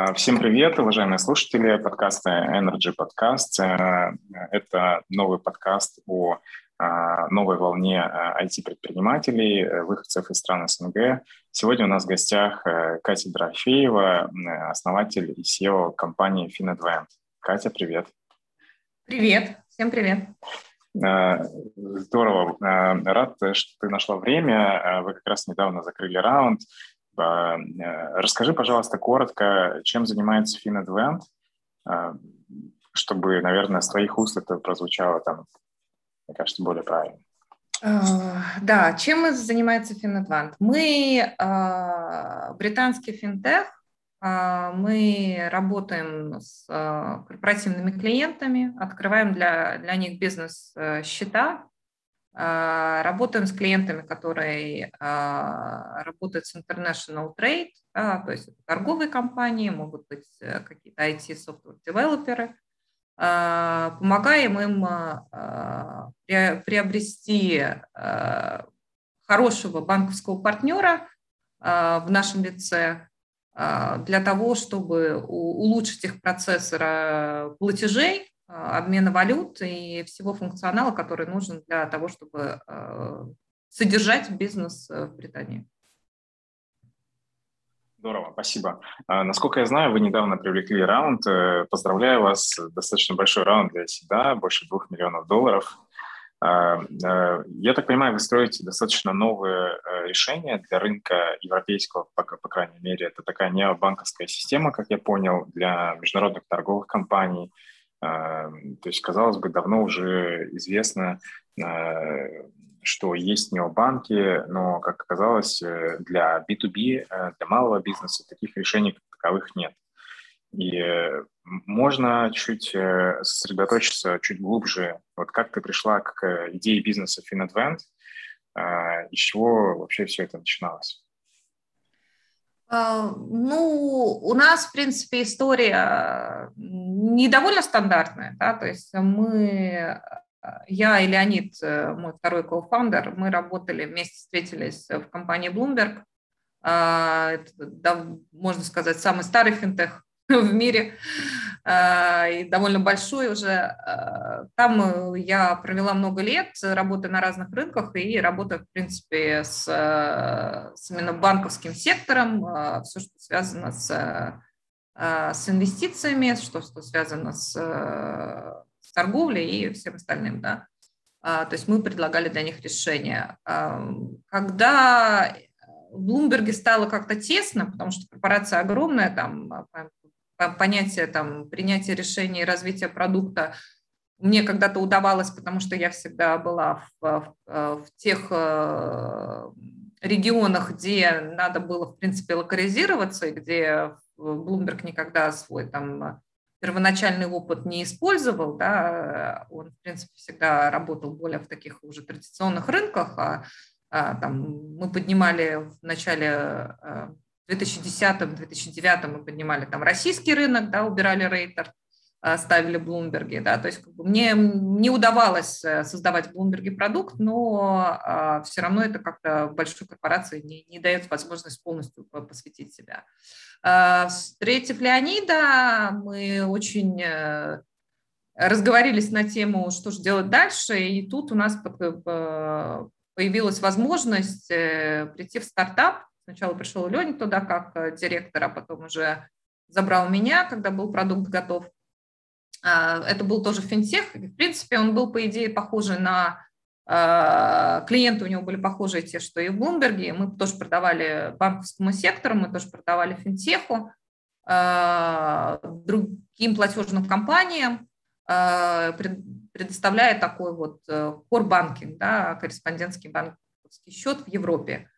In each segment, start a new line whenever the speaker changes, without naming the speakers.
А, всем привет, уважаемые слушатели подкаста Energy Podcast. Э, это новый подкаст о а, новой волне IT-предпринимателей, э, выходцев из стран СНГ. Сегодня у нас в гостях э, Катя Дорофеева, основатель и SEO компании FinAdvent. Катя, привет.
Привет, всем привет.
Здорово. Рад, что ты нашла время. Вы как раз недавно закрыли раунд. Э, расскажи, пожалуйста, коротко, чем занимается FinAdvent, э, чтобы, наверное, с твоих уст это прозвучало там, мне кажется, более правильно.
Э, да, чем занимается FinAdvent? Мы британский финтех, мы работаем с корпоративными клиентами, открываем для, для них бизнес-счета, а, работаем с клиентами, которые а, работают с International Trade, то есть торговые компании, могут быть э, какие-то IT-software-developer ы. Помогаем им приобрести хорошего банковского партнера в нашем лице для того, чтобы улучшить их процесс платежей, обмена валют и всего функционала, который нужен для того, чтобы а, содержать бизнес э, в Британии.
Здорово, спасибо. А, насколько я знаю, вы недавно привлекли раунд. Э, поздравляю вас, достаточно большой раунд для себя, больше двух миллионов долларов. Э, я так понимаю, вы строите достаточно новые решения для рынка европейского, по, по крайней мере. Это такая необанковская система, как я понял, для международных торговых компаний – то есть, казалось бы, давно уже известно, э, что есть необанки, но, как оказалось, э, для B2B, э, для малого бизнеса таких решений как таковых нет. И можно чуть сосредоточиться чуть глубже. Вот как ты пришла к идее бизнеса FinAdvent, из чего вообще все это начиналось?
А, ну, у нас, в принципе, история не довольно стандартная, да, то есть мы, я и Леонид, мой второй кофаундер, мы работали вместе, встретились в компании Bloomberg, а, это, можно сказать, самый старый финтех в мире, а, и довольно большой уже. А, там я провела много лет, работая на разных рынках и работая, в принципе, с, с именно банковским сектором, а, все, что связано с, с инвестициями, что, что связано с, с торговлей и всем остальным, да. То есть мы предлагали для них решения. Когда в Блумберге стало как-то тесно, потому что корпорация огромная, там понятие там, принятия решений развития продукта. Мне когда-то удавалось, потому что я всегда была в, в, в тех э, регионах, где надо было, в принципе, локализироваться, и где Bloomberg никогда свой там первоначальный опыт не использовал, да, он, в принципе, всегда работал более в таких уже традиционных рынках, а, а там мы поднимали в начале э, в 2010-2009 мы поднимали там российский рынок, да, убирали рейтер, а, ставили Блумберги, да, то есть как бы, мне не удавалось э, создавать в Блумберге продукт, но а, все равно это как-то большой корпорации не, не дает возможность полностью посвятить себя. А, встретив Леонида, мы очень э, разговорились на тему, что же делать дальше, и тут у нас появилась возможность э, прийти в стартап, Сначала пришел Леня туда как э, директор, а потом уже забрал меня, когда был продукт готов. А, это был тоже финтех. В принципе, он был, по идее, похожий на а, клиенты у него были похожие те, что и в Блумберге. Мы тоже продавали банковскому сектору, мы тоже продавали финтеху, а, другим платежным компаниям, предоставляя такой вот э, core банкинг, да, корреспондентский банковский счет в Европе.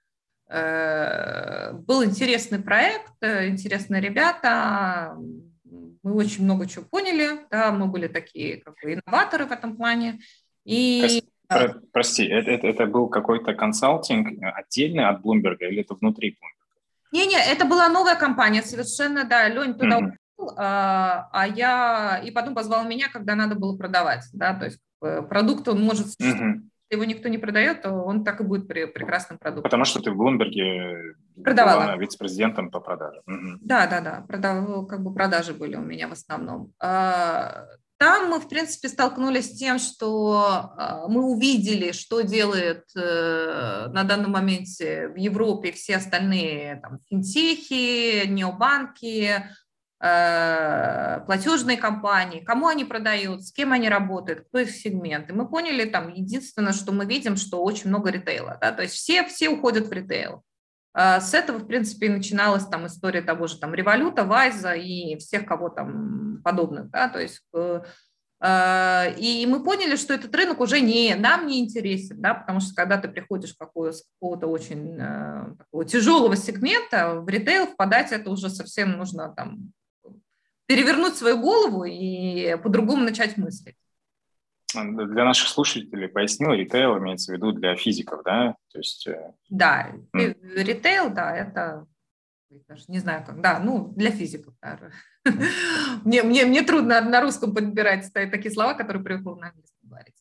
Э, был интересный проект, э, интересные ребята, мы очень много чего поняли, да, мы были такие как бы инноваторы в этом плане.
И... Про, прости, это, это, это был какой-то консалтинг отдельный от Bloomberg или это внутри Bloomberg?
Не-не, это была новая компания, совершенно, да, Лень туда mm-hmm. ушел, а, а я, и потом позвал меня, когда надо было продавать, да, то есть продукт, он может mm-hmm его никто не продает, то он так и будет прекрасным продуктом.
Потому что ты в Блумберге
продавала
вице-президентом по продаже.
Да, да, да, продав, как бы продажи были у меня в основном. А, там мы, в принципе, столкнулись с тем, что а, мы увидели, что делает э, на данном моменте в Европе все остальные там, финтехи, необанки, платежные компании, кому они продают, с кем они работают, кто их сегмент. И мы поняли там единственное, что мы видим, что очень много ритейла. Да? То есть все, все уходят в ритейл. А, с этого, в принципе, и начиналась там история того же там Революта, Вайза и всех, кого там подобных, да, то есть э, и мы поняли, что этот рынок уже не, нам не интересен, да, потому что когда ты приходишь какого, с какого-то очень э, такого тяжелого сегмента, в ритейл впадать это уже совсем нужно там перевернуть свою голову и по-другому начать мыслить.
Для наших слушателей пояснил, ритейл имеется в виду для физиков, да? То есть... Э,
да, mm. ритейл, да, это, даже не знаю как, да, ну, для физиков, да. мне, мне, мне трудно на русском подбирать такие слова, которые привыкла на английском говорить.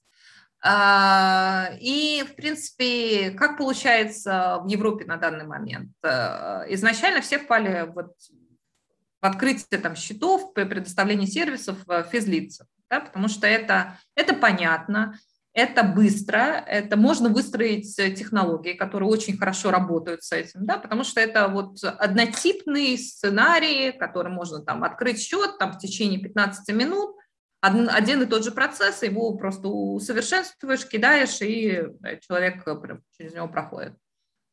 А, и, в принципе, как получается в Европе на данный момент? Э, изначально все впали вот в открытие там, счетов, при предоставлении сервисов физлицам да, потому что это, это понятно, это быстро, это можно выстроить технологии, которые очень хорошо работают с этим, да, потому что это вот однотипный сценарий, который можно там открыть счет там, в течение 15 минут, один, один и тот же процесс, его просто усовершенствуешь, кидаешь, и человек через него проходит.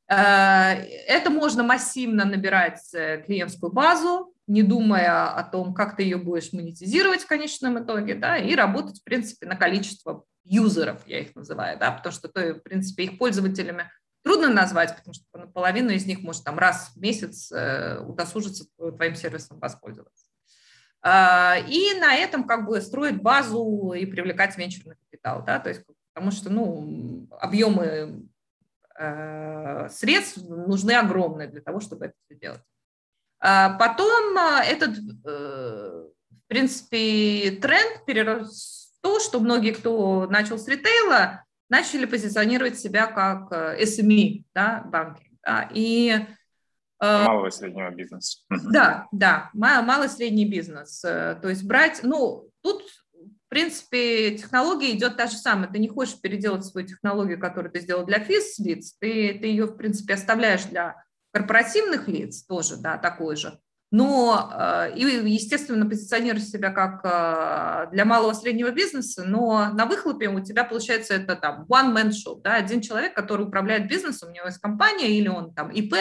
Э, это можно массивно набирать э, клиентскую базу, не думая о том, как ты ее будешь монетизировать в конечном итоге, да, и работать, в принципе, на количество юзеров, я их называю, да, потому что, то, в принципе, их пользователями трудно назвать, потому что половину из них может там раз в месяц э, удосужиться твоим сервисом воспользоваться. Э, и на этом как бы строить базу и привлекать венчурный капитал, да, то есть потому что, ну, объемы э, средств нужны огромные для того, чтобы это сделать. А потом а, этот, э, в принципе, тренд перерос в то, что многие, кто начал с ритейла, начали позиционировать себя как э, SME, да, банки. Да, и
э, Малого и среднего бизнеса.
Да, да, малый и средний бизнес. То есть брать, ну, тут, в принципе, технология идет та же самая. Ты не хочешь переделать свою технологию, которую ты сделал для физ-лиц, ты, ты ее, в принципе, оставляешь для корпоративных лиц тоже, да, такой же, но э, и, естественно, позиционируешь себя как э, для малого среднего бизнеса, но на выхлопе у тебя получается это там one-man show, да, один человек, который управляет бизнесом, у него есть компания или он там ИП,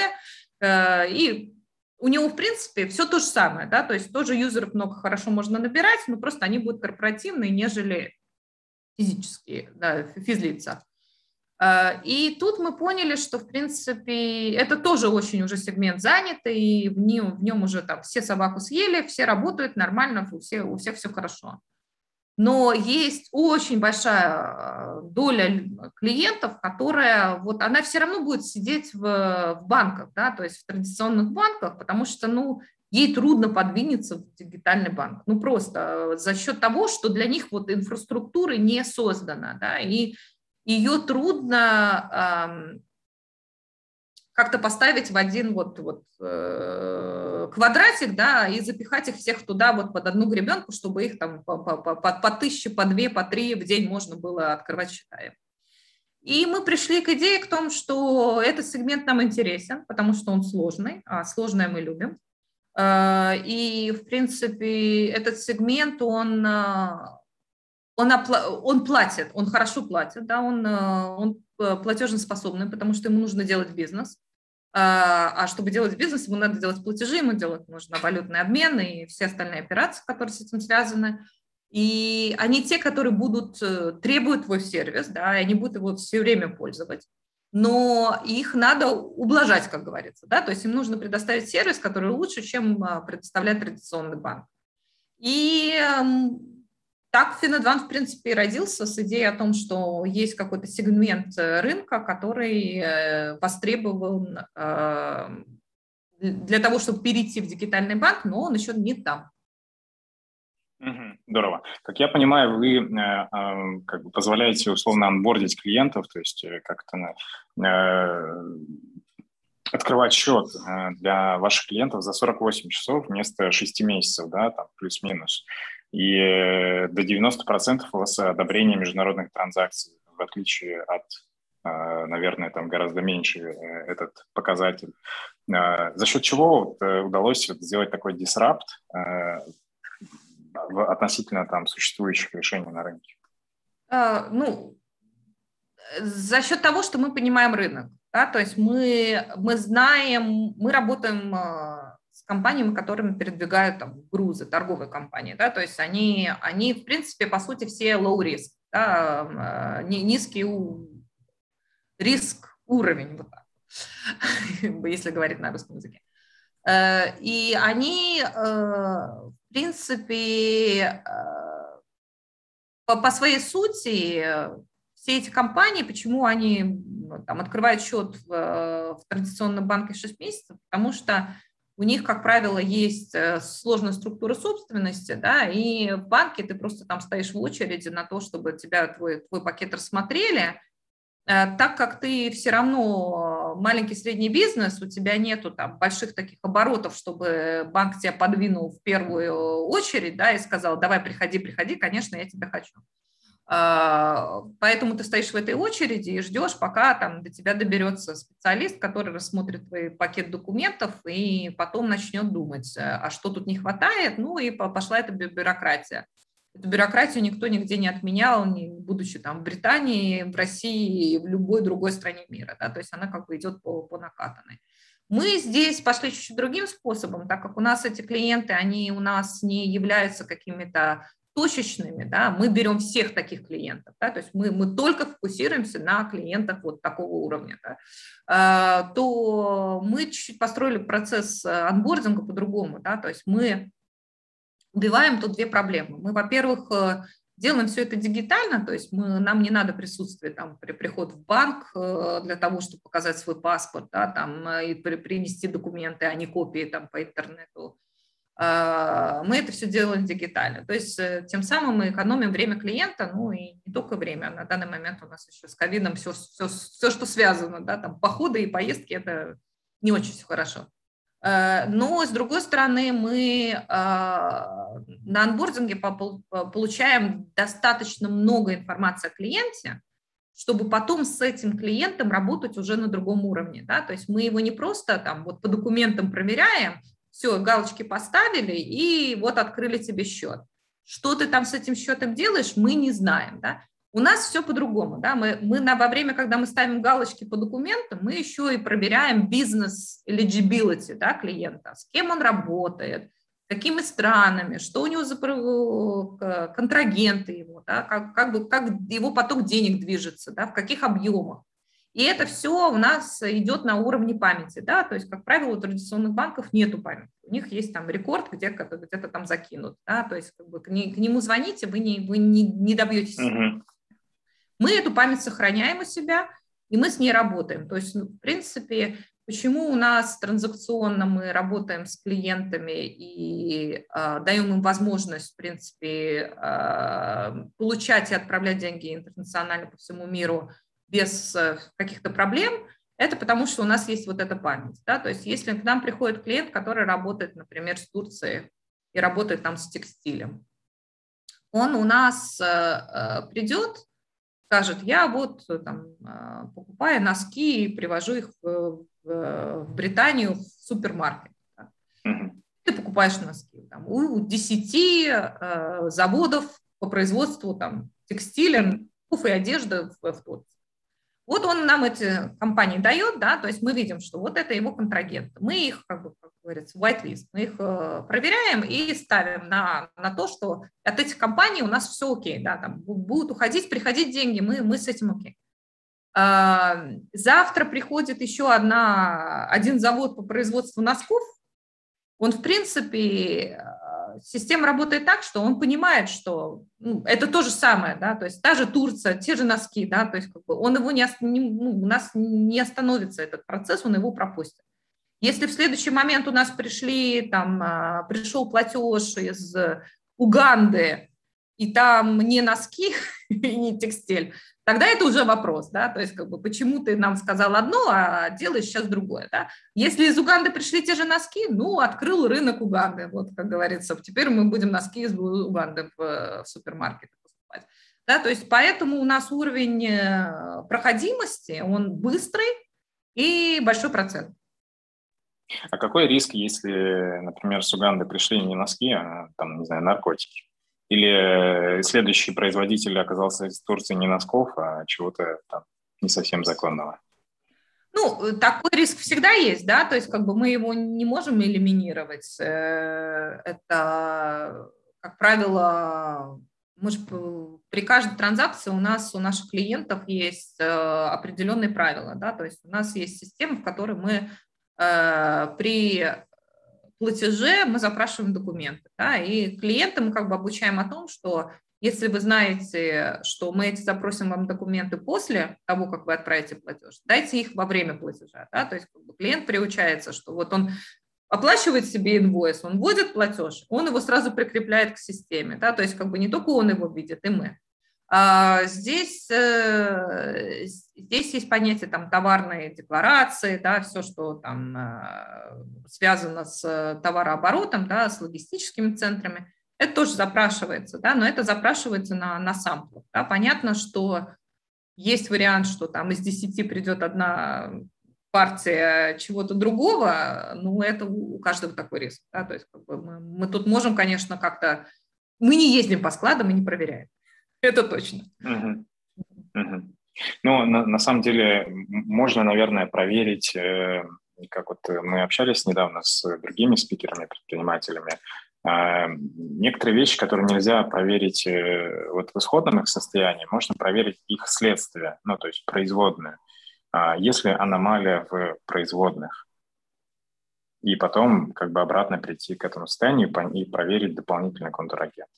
э, и у него, в принципе, все то же самое, да, то есть тоже юзеров много хорошо можно набирать, но просто они будут корпоративные, нежели физические, да, физлица. А, и тут мы поняли, что, в принципе, это тоже очень уже сегмент занятый, и в нем, в нем уже там все собаку съели, все работают нормально, у всех, у всех все хорошо. Но есть очень большая а, доля клиентов, которая, вот она все равно будет сидеть в, в банках, да, то есть в традиционных банках, потому что, ну, ей трудно подвинуться в дигитальный банк. Ну, просто а, за счет того, что для них вот инфраструктуры не создана, да, и ее трудно как-то поставить в один вот, вот э, квадратик, да, и запихать их всех туда вот под одну гребенку, чтобы их там по, по, по, по тысяче, по две, по три в день можно было открывать счета. И мы пришли к идее к тому, что этот сегмент нам интересен, потому что он сложный, а сложное мы любим. Э, и, в принципе, этот сегмент, он а, он, опла- он платит, он хорошо платит, да, он, э, он э, платежеспособный, потому что ему нужно делать бизнес. А, а чтобы делать бизнес, ему надо делать платежи, ему делать нужно валютный обмен и все остальные операции, которые с этим связаны. И они те, которые будут, э, требуют твой сервис, да, и они будут его все время пользовать. Но их надо ублажать, как говорится, да, то есть им нужно предоставить сервис, который лучше, чем а, предоставляет традиционный банк. И эм, так Финадван, в принципе, и родился с идеей о том, что есть какой-то сегмент э, рынка, который э, востребован э, для того, чтобы перейти в дигитальный банк, но он еще не там.
Здорово. Как я понимаю, вы э, как бы позволяете условно анбордить клиентов, то есть как-то э, открывать счет для ваших клиентов за 48 часов вместо 6 месяцев, да, там плюс-минус. И э, до 90% у вас одобрение международных транзакций, в отличие от, наверное, там гораздо меньше этот показатель. За счет чего удалось сделать такой дисрапт относительно там существующих решений на рынке?
А, ну, за счет того, что мы понимаем рынок. Да, то есть мы, мы знаем, мы работаем с компаниями, которыми передвигают там, грузы, торговые компании. Да, то есть они, они, в принципе, по сути, все low risk, да, а, низкий риск уровень, вот так, если говорить на русском языке. Э, и они, э, в принципе, э, по, по своей сути, все эти компании, почему они ну, там, открывают счет в, в традиционном банке 6 месяцев, потому что у них, как правило, есть сложная структура собственности, да, и в банке ты просто там стоишь в очереди на то, чтобы тебя твой, твой пакет рассмотрели, так как ты все равно маленький средний бизнес, у тебя нету там больших таких оборотов, чтобы банк тебя подвинул в первую очередь, да, и сказал, давай, приходи, приходи, конечно, я тебя хочу. А, поэтому ты стоишь в этой очереди и ждешь, пока там до тебя доберется специалист, который рассмотрит твой пакет документов и потом начнет думать, а что тут не хватает, ну и пошла эта бюрократия. Эту бюрократию никто нигде не отменял, не будучи там в Британии, в России в любой другой стране мира. Да? То есть она как бы идет по, по накатанной. Мы здесь пошли чуть-чуть другим способом, так как у нас эти клиенты, они у нас не являются какими-то точечными, да, мы берем всех таких клиентов, да, то есть мы, мы только фокусируемся на клиентах вот такого уровня, да, а, то мы чуть-чуть построили процесс анбординга по-другому, да, то есть мы убиваем тут две проблемы. Мы, во-первых, э, делаем все это дигитально, то есть мы, нам не надо присутствие там, при приход в банк э, для того, чтобы показать свой паспорт, да, там, э, и при, принести документы, а не копии там, по интернету. А, мы это все делаем дигитально. То есть тем самым мы экономим время клиента, ну и не только время. На данный момент у нас еще с ковидом все, все, все что связано, да, там походы и поездки, это не очень все хорошо. Э, но, с другой стороны, мы э, на анбординге получаем достаточно много информации о клиенте, чтобы потом с этим клиентом работать уже на другом уровне. Да? То есть мы его не просто там вот по документам проверяем, все, галочки поставили и вот открыли тебе счет. Что ты там с этим счетом делаешь, мы не знаем. Да? У нас все по-другому. Да? Мы, мы на, во время, когда мы ставим галочки по документам, мы еще и проверяем бизнес eligibility да, клиента, с кем он работает, какими странами, что у него за э, контрагенты его, да, как, как, бы, как его поток денег движется, да, в каких объемах. И это все у нас идет на уровне памяти, да, то есть, как правило, у традиционных банков нету памяти, у них есть там рекорд, где-то где там закинут, да, то есть, как бы к, не, к нему звоните, вы не, вы не, не добьетесь. Uh-huh. Мы эту память сохраняем у себя, и мы с ней работаем. То есть, ну, в принципе, почему у нас транзакционно мы работаем с клиентами и э, даем им возможность, в принципе, э, получать и отправлять деньги интернационально по всему миру без э, каких-то проблем, это потому, что у нас есть вот эта память. Да? То есть если к нам приходит клиент, который работает, например, с Турцией и работает там с текстилем, он у нас э, э, придет, скажет, я вот там покупаю носки и привожу их в, Британию в супермаркет. Ты покупаешь носки там, у 10 э, заводов по производству там, текстиля и одежды в, в Турции. Вот он нам эти компании дает, да, то есть мы видим, что вот это его контрагенты. Мы их, как бы, как говорится, white list, мы их э, проверяем и ставим на, на то, что от этих компаний у нас все окей, да, там будут уходить, приходить деньги, мы, мы с этим окей. А, завтра приходит еще одна, один завод по производству носков, он, в принципе, система работает так, что он понимает, что ну, это то же самое, да, то есть та же Турция, те же носки, да, то есть как бы он его не, ну, у нас не остановится этот процесс, он его пропустит. Если в следующий момент у нас пришли, там, а, пришел платеж из Уганды, и там не носки и не текстиль, тогда это уже вопрос, да, то есть как бы почему ты нам сказал одно, а делаешь сейчас другое, да. Если из Уганды пришли те же носки, ну, открыл рынок Уганды, вот как говорится, теперь мы будем носки из Уганды в, э, в супермаркетах покупать. Да, то есть поэтому у нас уровень э, проходимости, он быстрый и большой процент.
А какой риск, если, например, с Уганды пришли не носки, а там, не знаю, наркотики? Или следующий производитель оказался из Турции не носков, а чего-то там не совсем законного?
Ну, такой риск всегда есть, да, то есть как бы мы его не можем элиминировать. Э, это, как правило, мы же при каждой транзакции у нас, у наших клиентов есть э, определенные правила, да, то есть у нас есть система, в которой мы э, при платеже мы запрашиваем документы, да, и клиента мы как бы обучаем о том, что если вы знаете, что мы эти запросим вам документы после того, как вы отправите платеж, дайте их во время платежа. Да? То есть как бы, клиент приучается, что вот он оплачивает себе инвойс, он вводит платеж, он его сразу прикрепляет к системе. Да? То есть как бы не только он его видит, и мы. А здесь, э, здесь есть понятие там, товарной декларации, да, все, что там э, связано с товарооборотом, да, с логистическими центрами. Это тоже запрашивается, да, но это запрашивается на, на самплах. Да. Понятно, что есть вариант, что там из 10 придет одна партия чего-то другого, ну, это у каждого такой риск. Да, то есть как бы мы, мы тут можем, конечно, как-то... Мы не ездим по складам и не проверяем. Это точно. Угу.
Ну, на, самом деле, можно, наверное, проверить, э, как вот мы общались недавно с другими спикерами, предпринимателями, э, некоторые вещи, которые нельзя проверить э, вот в исходном их состоянии, можно проверить их следствие, ну, то есть производные. Э, если аномалия в производных, и потом как бы обратно прийти к этому состоянию и проверить дополнительный контрагент.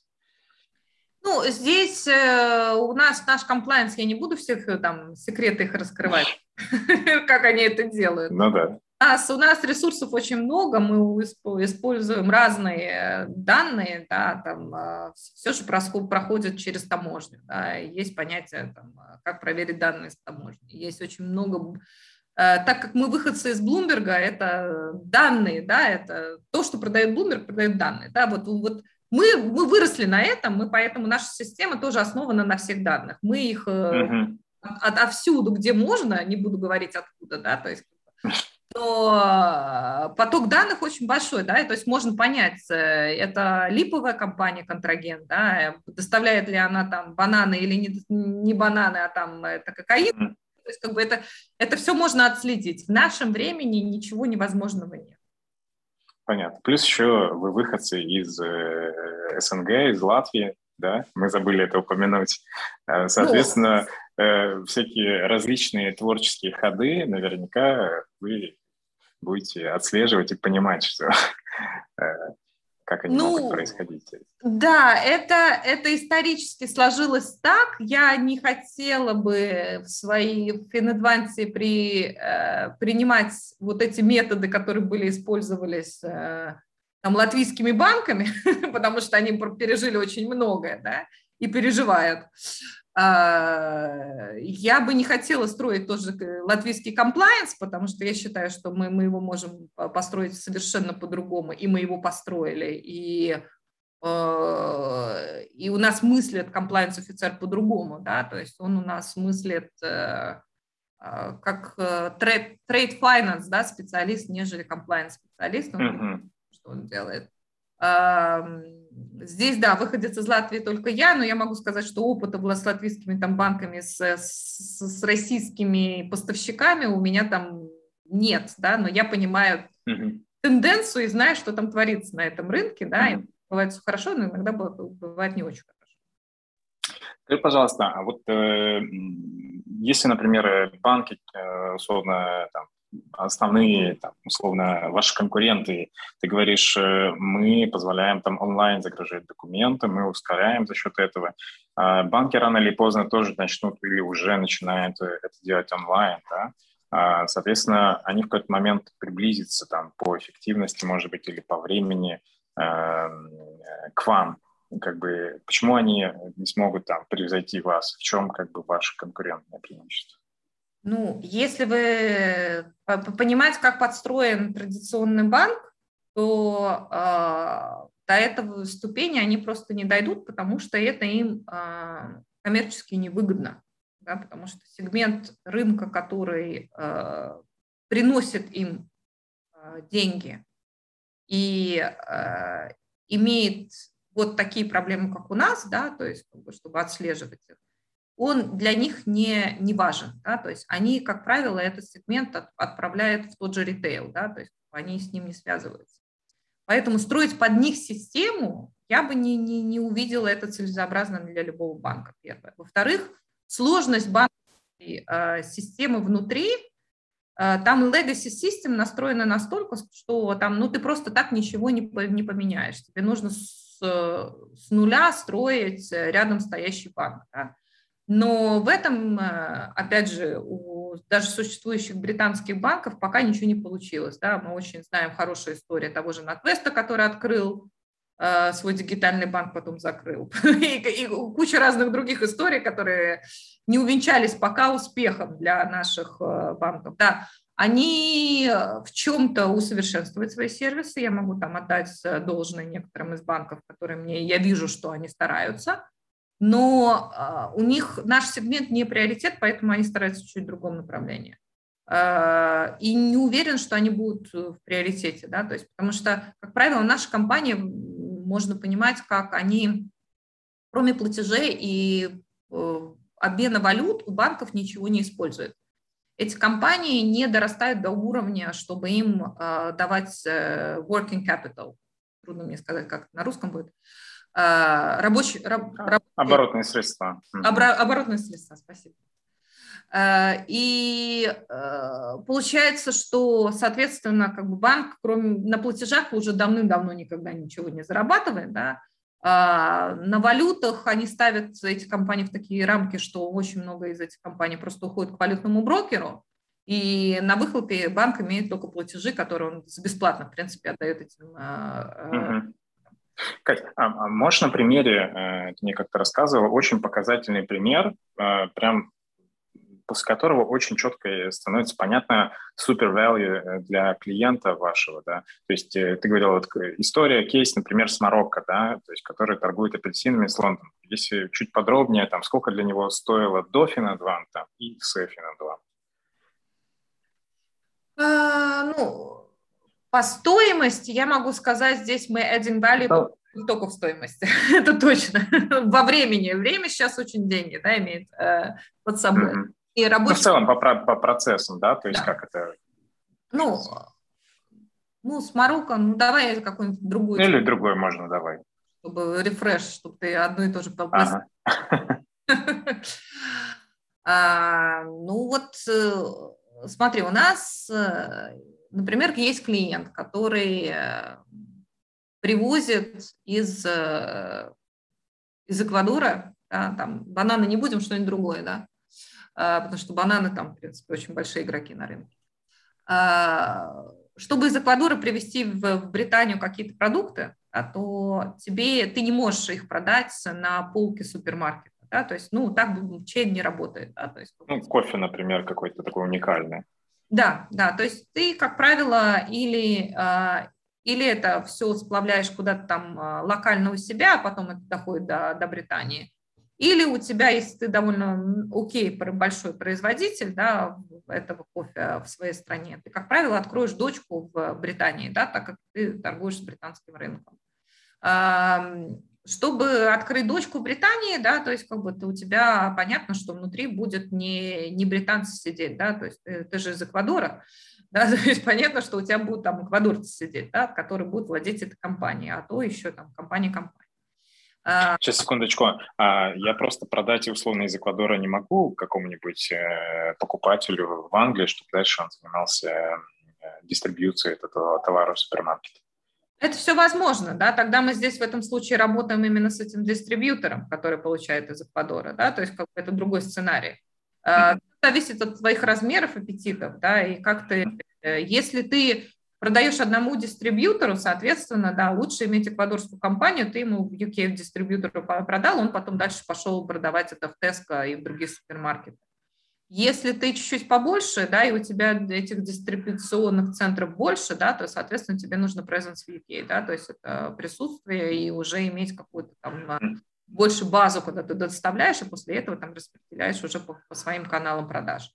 Ну, здесь э, у нас наш комплайенс, я не буду всех э, там секреты их раскрывать, как они это делают.
Ну да.
У нас, у нас ресурсов очень много, мы используем разные данные, да, там э, все же проходит через таможню, да, есть понятие, там, как проверить данные с таможни, есть очень много так как мы выходцы из Блумберга, это данные, да, это то, что продает Bloomberg, продает данные, да, вот, вот мы, мы выросли на этом, мы поэтому наша система тоже основана на всех данных. Мы их uh-huh. от, отовсюду, где можно, не буду говорить откуда, да, то есть то поток данных очень большой, да, и то есть можно понять, э, это липовая компания контрагент, да, доставляет ли она там бананы или не, не бананы, а там это кокаин, то есть как бы это, это все можно отследить. В нашем времени ничего невозможного нет.
Понятно. Плюс еще вы выходцы из э, СНГ, из Латвии, да? Мы забыли это упомянуть. Э, соответственно, э, всякие различные творческие ходы наверняка вы будете отслеживать и понимать, что э, как они ну, могут происходить.
Да, это, это исторически сложилось так. Я не хотела бы в своей финадвансе при, э, принимать вот эти методы, которые были использовались э, там, латвийскими банками, потому что они пережили очень многое, да, и переживают. А, я бы не хотела строить тоже латвийский комплайенс, потому что я считаю, что мы, мы его можем построить совершенно по-другому, и мы его построили, и, э, и у нас мыслит комплайенс-офицер по-другому, да, то есть он у нас мыслит э, э, как трейд finance, да, специалист, нежели комплайенс-специалист, mm-hmm. что он делает. Здесь, да, выходец из Латвии только я, но я могу сказать, что опыта с латвийскими там банками, с, с, с российскими поставщиками у меня там нет, да, но я понимаю mm-hmm. тенденцию и знаю, что там творится на этом рынке, да, mm-hmm. бывает все хорошо, но иногда бывает не очень хорошо.
Скажи, пожалуйста, а вот э, если, например, банки, э, условно, там, основные, там, условно, ваши конкуренты, ты говоришь, э, мы позволяем там онлайн загружать документы, мы ускоряем за счет этого. А банки рано или поздно тоже начнут или уже начинают э, это делать онлайн, да? А, соответственно, они в какой-то момент приблизятся там по эффективности, может быть, или по времени э, к вам. как бы, почему они не смогут там превзойти вас? В чем как бы ваше конкурентное преимущество?
Ну, если вы понимаете, как подстроен традиционный банк, то э, до этого ступени они просто не дойдут, потому что это им э, коммерчески невыгодно, да, потому что сегмент рынка, который э, приносит им э, деньги и э, имеет вот такие проблемы, как у нас, да, то есть чтобы отслеживать их, он для них не, не важен. Да? То есть они, как правило, этот сегмент от, отправляют в тот же ритейл, да? то есть они с ним не связываются. Поэтому строить под них систему я бы не, не, не увидела это целесообразно для любого банка, первое. Во-вторых, сложность банковской э, системы внутри, э, там legacy system настроена настолько, что там, ну, ты просто так ничего не, не поменяешь. Тебе нужно с, с нуля строить рядом стоящий банк. Да? Но в этом, э, опять же, у даже существующих британских банков пока ничего не получилось. Да? Мы очень знаем хорошую историю того же Натвеста, который открыл э, свой дигитальный банк, потом закрыл. и, и куча разных других историй, которые не увенчались пока успехом для наших э, банков. Да, они в чем-то усовершенствуют свои сервисы. Я могу там отдать должное некоторым из банков, которые мне, я вижу, что они стараются но а, у них наш сегмент не приоритет, поэтому они стараются чуть в другом направлении. А, и не уверен, что они будут в приоритете, да, то есть, потому что, как правило, наша компания можно понимать, как они, кроме платежей и э, обмена валют, у банков ничего не используют. Эти компании не дорастают до уровня, чтобы им а, давать э, working capital. Трудно мне сказать, как на русском будет.
А, рабочий, раб, раб, оборотные средства.
Обра, оборотные средства, спасибо. А, и а, получается, что, соответственно, как бы банк, кроме на платежах, уже давным-давно никогда ничего не зарабатывает, да, на валютах они ставят эти компании в такие рамки, что очень много из этих компаний просто уходит к валютному брокеру, и на выхлопе банк имеет только платежи, которые он бесплатно, в принципе, отдает этим uh-huh.
Кать, а, а можешь на примере, э, ты мне как-то рассказывал, очень показательный пример, э, прям после которого очень четко становится понятно супер value э, для клиента вашего, да. То есть ты говорил, вот история, кейс, например, с Марокко, да, то есть который торгует апельсинами с Лондоном. Если чуть подробнее, там, сколько для него стоило до Финадванта и с Финадванта?
А, ну, по стоимости я могу сказать, здесь мы adding value да. не только в стоимости, это точно. Во времени. Время сейчас очень деньги, да, имеет э, под собой. Mm-hmm.
И рабочий... Ну, в целом по, по процессам, да, то есть да. как это...
Ну, ну, с Марокко, ну, давай какую-нибудь другую.
Или другой можно, давай.
Чтобы рефреш, чтобы ты одно и то же ага. а, Ну, вот э, смотри, у нас э, Например, есть клиент, который э, привозит из, э, из Эквадора, да, там, бананы не будем, что-нибудь другое, да, а, потому что бананы там, в принципе, очень большие игроки на рынке. А, чтобы из Эквадора привезти в Британию какие-то продукты, да, то тебе, ты не можешь их продать на полке супермаркета. Да, то есть, ну, так чейн не работает. Да, то есть,
ну, кофе, например, какой-то такой уникальный.
Да, да, то есть ты, как правило, или, а, или это все сплавляешь куда-то там а, локально у себя, а потом это доходит до, до Британии, или у тебя, если ты довольно окей, большой производитель да, этого кофе в своей стране, ты, как правило, откроешь дочку в Британии, да, так как ты торгуешь с британским рынком чтобы открыть дочку Британии, да, то есть как бы у тебя понятно, что внутри будет не, не британцы сидеть, да, то есть ты, ты же из Эквадора, да, то есть понятно, что у тебя будут там эквадорцы сидеть, да, которые будут владеть этой компанией, а то еще там компания-компания.
А, Сейчас, секундочку. А, я просто продать условно из Эквадора не могу какому-нибудь э, покупателю в Англии, чтобы дальше он занимался э, дистрибьюцией этого товара в супермаркете.
Это все возможно, да, тогда мы здесь в этом случае работаем именно с этим дистрибьютором, который получает из Эквадора, да, то есть как это другой сценарий. А, зависит от твоих размеров аппетитов, да, и как ты, э, если ты продаешь одному дистрибьютору, соответственно, да, лучше иметь эквадорскую компанию, ты ему в UK дистрибьютору продал, он потом дальше пошел продавать это в Tesco и в другие супермаркеты. Если ты чуть-чуть побольше, да, и у тебя этих дистрибуционных центров больше, да, то, соответственно, тебе нужно presence в UK, да, то есть это присутствие и уже иметь какую-то там а, больше базу, куда ты доставляешь, и после этого там распределяешь уже по, по своим каналам продаж.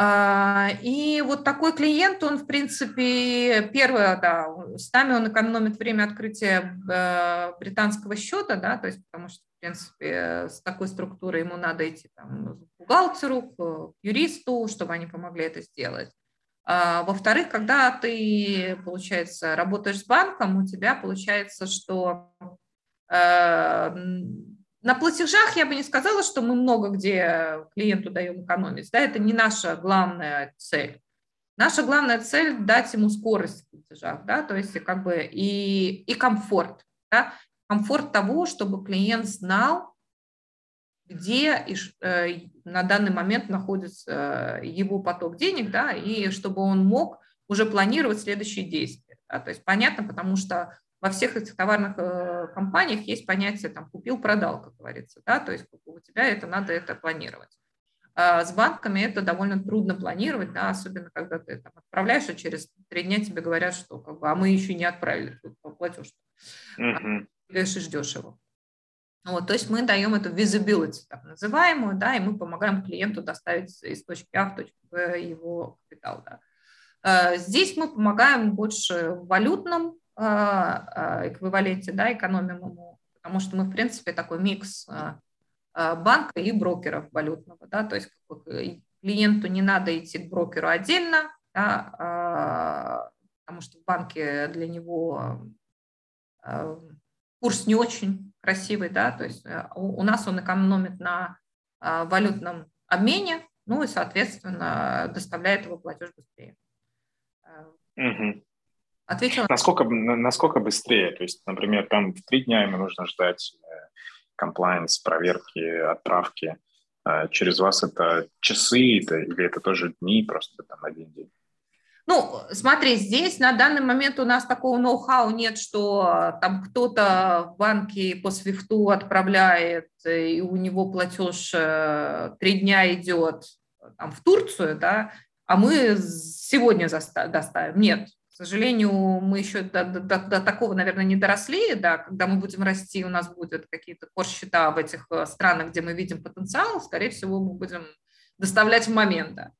А, и вот такой клиент, он, в принципе, первое, да, с нами он экономит время открытия э, британского счета, да, то есть потому что, в принципе, с такой структурой ему надо идти там, к бухгалтеру, к юристу, чтобы они помогли это сделать. А, во-вторых, когда ты, получается, работаешь с банком, у тебя получается, что э, на платежах я бы не сказала, что мы много где клиенту даем экономить. Да, это не наша главная цель. Наша главная цель – дать ему скорость в платежах, да, то есть как бы и, и комфорт. Да, комфорт того, чтобы клиент знал, где э, на данный момент находится его поток денег, да, и чтобы он мог уже планировать следующие действия. Да, то есть понятно, потому что во всех этих товарных э, компаниях есть понятие там купил-продал, как говорится, да, то есть у тебя это надо это планировать. А с банками это довольно трудно планировать, да, особенно когда ты там отправляешь, а через три дня тебе говорят, что как бы, а мы еще не отправили платеж. Mm-hmm. и ждешь его. Вот, то есть мы даем эту visibility, так называемую, да, и мы помогаем клиенту доставить из точки А в точку Б его капитал. Да. А здесь мы помогаем больше в валютном а, а, эквиваленте, да, экономим ему, потому что мы, в принципе, такой микс банка и брокеров валютного, да, то есть клиенту не надо идти к брокеру отдельно, да, потому что в банке для него курс не очень красивый, да, то есть у нас он экономит на валютном обмене, ну и, соответственно, доставляет его платеж быстрее.
Угу. Ответила. Насколько, насколько быстрее? То есть, например, там в три дня ему нужно ждать комплайнс, проверки, отправки. А через вас это часы это, или это тоже дни, просто там один день?
Ну, смотри, здесь на данный момент у нас такого ноу-хау нет, что там кто-то в банке по свифту отправляет, и у него платеж э, три дня идет там, в Турцию, да, а мы сегодня доставим. Нет, сожалению, мы еще до, до, до такого, наверное, не доросли, да, когда мы будем расти, у нас будут какие-то кор-счета в этих э, странах, где мы видим потенциал, скорее всего, мы будем доставлять в момент, да.